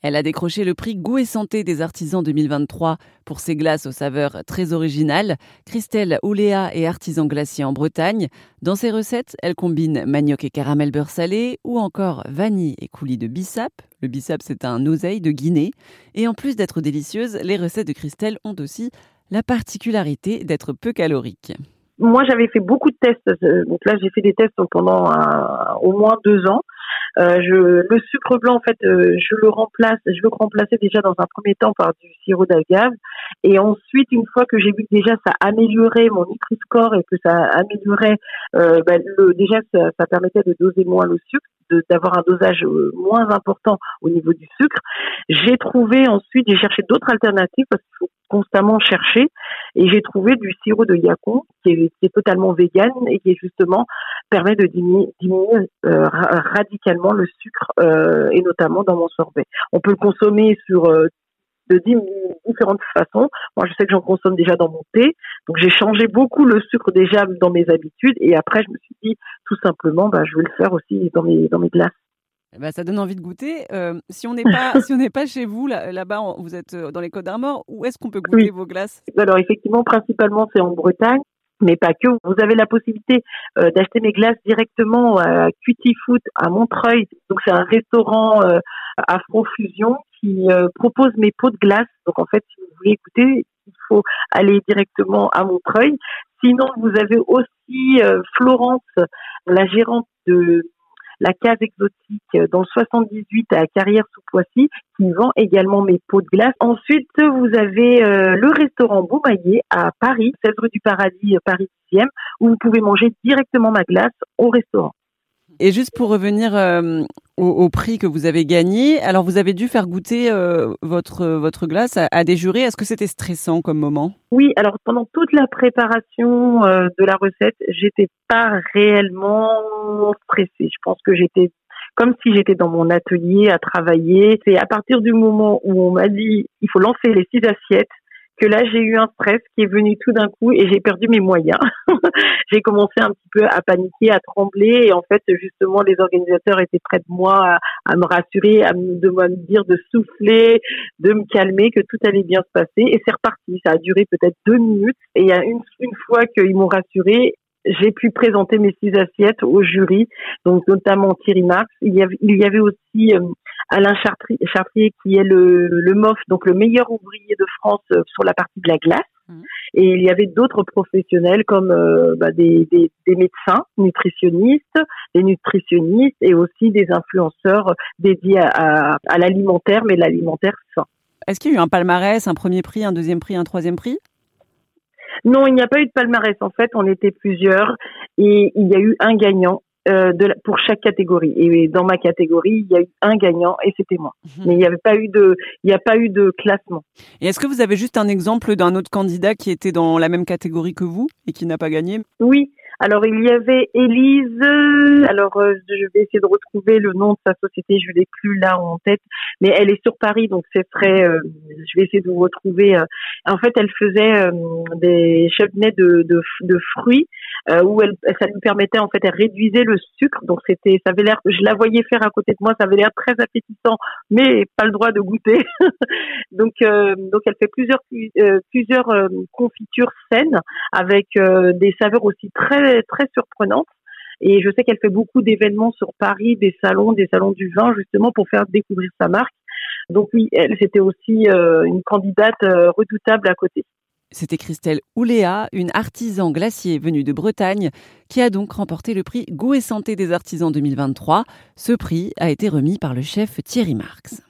Elle a décroché le prix Goût et Santé des artisans 2023 pour ses glaces aux saveurs très originales. Christelle Ouléa est artisan glacier en Bretagne. Dans ses recettes, elle combine manioc et caramel beurre salé ou encore vanille et coulis de bissap. Le bissap, c'est un oseille de Guinée. Et en plus d'être délicieuses, les recettes de Christelle ont aussi la particularité d'être peu caloriques. Moi, j'avais fait beaucoup de tests. Euh, donc là, j'ai fait des tests pendant au moins deux ans. Euh, je, le sucre blanc, en fait, euh, je le remplace, je veux remplacer déjà dans un premier temps par du sirop d'agave. Et ensuite, une fois que j'ai vu que déjà ça améliorait mon Nutri-Score et que ça améliorait, euh, ben, le, déjà ça, ça, permettait de doser moins le sucre, d'avoir un dosage moins important au niveau du sucre. J'ai trouvé ensuite, j'ai cherché d'autres alternatives parce qu'il faut constamment chercher et j'ai trouvé du sirop de yacon qui est, totalement vegan et qui justement permet de diminuer, diminuer euh, radicalement le sucre euh, et notamment dans mon sorbet. On peut le consommer sur euh, de différentes façons. Moi, je sais que j'en consomme déjà dans mon thé, donc j'ai changé beaucoup le sucre déjà dans mes habitudes et après je me suis dit tout simplement, bah, je vais le faire aussi dans mes dans mes glaces. Ben, ça donne envie de goûter. si on n'est pas, si on n'est pas chez vous là-bas, vous êtes dans les Côtes d'Armor. Où est-ce qu'on peut goûter vos glaces? Alors effectivement, principalement c'est en Bretagne mais pas que. Vous avez la possibilité euh, d'acheter mes glaces directement à Cutie Food à Montreuil. Donc c'est un restaurant euh, Afro-Fusion qui euh, propose mes pots de glace. Donc en fait, si vous voulez écouter, il faut aller directement à Montreuil. Sinon, vous avez aussi euh, Florence, la gérante de la case exotique euh, dans le 78 à Carrière sous Poissy qui vend également mes pots de glace. Ensuite, vous avez euh, le restaurant Beaumaillé à Paris, 16 rue du Paradis, euh, Paris 10e, où vous pouvez manger directement ma glace au restaurant. Et juste pour revenir au, prix que vous avez gagné, alors vous avez dû faire goûter votre votre glace à, à des jurés. Est-ce que c'était stressant comme moment? Oui, alors pendant toute la préparation de la recette, j'étais pas réellement stressée. Je pense que j'étais comme si j'étais dans mon atelier à travailler. C'est à partir du moment où on m'a dit il faut lancer les six assiettes que là j'ai eu un stress qui est venu tout d'un coup et j'ai perdu mes moyens. j'ai commencé un petit peu à paniquer, à trembler et en fait justement les organisateurs étaient près de moi à, me rassurer, à me, de me dire de souffler, de me calmer, que tout allait bien se passer et c'est reparti. Ça a duré peut-être deux minutes et une, une fois qu'ils m'ont rassuré, j'ai pu présenter mes six assiettes au jury, donc notamment Thierry Marx. Il y avait, il y avait aussi euh, Alain Chartrier, Chartrier, qui est le, le MOF, donc le meilleur ouvrier de France euh, sur la partie de la glace. Mmh. Et il y avait d'autres professionnels comme euh, bah, des, des, des, médecins, nutritionnistes, des nutritionnistes et aussi des influenceurs dédiés à, à, à l'alimentaire, mais l'alimentaire sain. Est-ce qu'il y a eu un palmarès, un premier prix, un deuxième prix, un troisième prix? Non, il n'y a pas eu de palmarès. En fait, on était plusieurs et il y a eu un gagnant euh, de pour chaque catégorie. Et dans ma catégorie, il y a eu un gagnant et c'était moi. Mhm. Mais il n'y avait pas eu de, il n'y a pas eu de classement. Et est-ce que vous avez juste un exemple d'un autre candidat qui était dans la même catégorie que vous et qui n'a pas gagné? Oui. Alors il y avait Élise. Alors euh, je vais essayer de retrouver le nom de sa société. Je l'ai plus là en tête, mais elle est sur Paris, donc c'est très. Euh, je vais essayer de vous retrouver. Euh. En fait, elle faisait des de, de, de fruits où elle, ça lui permettait en fait, elle réduisait le sucre. Donc c'était, ça avait l'air. Je la voyais faire à côté de moi, ça avait l'air très appétissant, mais pas le droit de goûter. donc donc elle fait plusieurs plusieurs confitures saines avec des saveurs aussi très très, surprenante. Et je sais qu'elle fait beaucoup d'événements sur Paris, des salons, des salons du vin, justement pour faire découvrir sa marque. Donc oui, elle, c'était aussi euh, une candidate euh, redoutable à côté. C'était Christelle Ouléa, une artisan glacier venue de Bretagne, qui a donc remporté le prix Goût et Santé des artisans 2023. Ce prix a été remis par le chef Thierry Marx.